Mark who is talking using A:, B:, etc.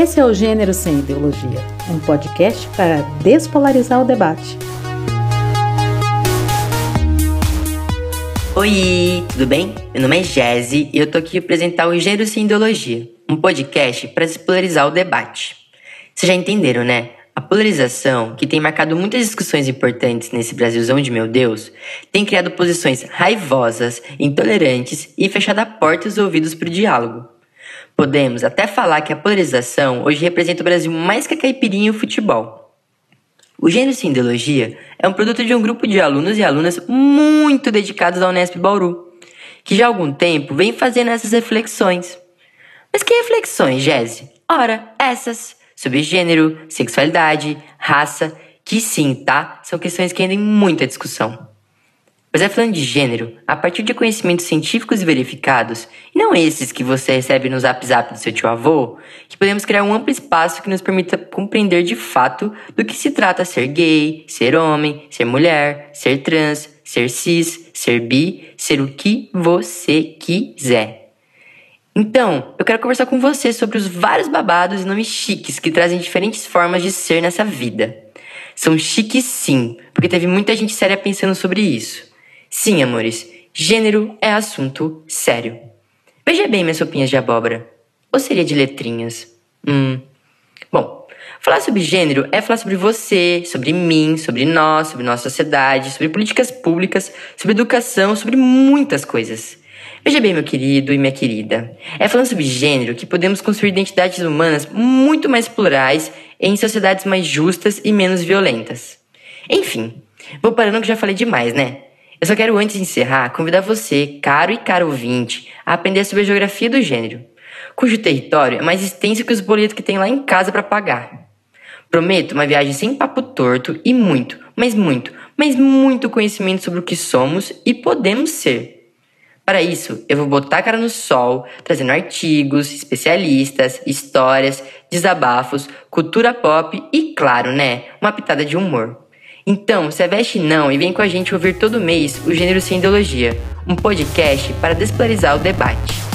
A: Esse é o Gênero Sem Ideologia, um podcast para despolarizar o debate.
B: Oi, tudo bem? Meu nome é Jazzy e eu tô aqui apresentar o Gênero Sem Ideologia, um podcast para despolarizar o debate. Vocês já entenderam, né? A polarização, que tem marcado muitas discussões importantes nesse Brasilzão de meu Deus, tem criado posições raivosas, intolerantes e fechado a porta e os ouvidos para o diálogo. Podemos até falar que a polarização hoje representa o Brasil mais que a caipirinha e o futebol. O Gênero Sem Ideologia é um produto de um grupo de alunos e alunas muito dedicados à Unesp Bauru, que já há algum tempo vem fazendo essas reflexões. Mas que reflexões, Jéssica? Ora, essas, sobre gênero, sexualidade, raça, que sim, tá? São questões que rendem muita discussão. Mas é falando de gênero, a partir de conhecimentos científicos verificados, e não esses que você recebe no zap zap do seu tio avô, que podemos criar um amplo espaço que nos permita compreender de fato do que se trata ser gay, ser homem, ser mulher, ser trans, ser cis, ser bi, ser o que você quiser. Então, eu quero conversar com você sobre os vários babados e nomes chiques que trazem diferentes formas de ser nessa vida. São chiques sim, porque teve muita gente séria pensando sobre isso. Sim, amores, gênero é assunto sério. Veja bem minhas sopinhas de abóbora. Ou seria de letrinhas? Hum. Bom, falar sobre gênero é falar sobre você, sobre mim, sobre nós, sobre nossa sociedade, sobre políticas públicas, sobre educação, sobre muitas coisas. Veja bem, meu querido e minha querida, é falando sobre gênero que podemos construir identidades humanas muito mais plurais em sociedades mais justas e menos violentas. Enfim, vou parando que já falei demais, né? Eu só quero, antes de encerrar, convidar você, caro e caro ouvinte, a aprender sobre a geografia do gênero, cujo território é mais extenso que os boletos que tem lá em casa para pagar. Prometo uma viagem sem papo torto e muito, mas muito, mas muito conhecimento sobre o que somos e podemos ser. Para isso, eu vou botar a cara no sol, trazendo artigos, especialistas, histórias, desabafos, cultura pop e, claro, né, uma pitada de humor. Então, se veste não e vem com a gente ouvir todo mês o Gênero Sem Ideologia, um podcast para despolarizar o debate.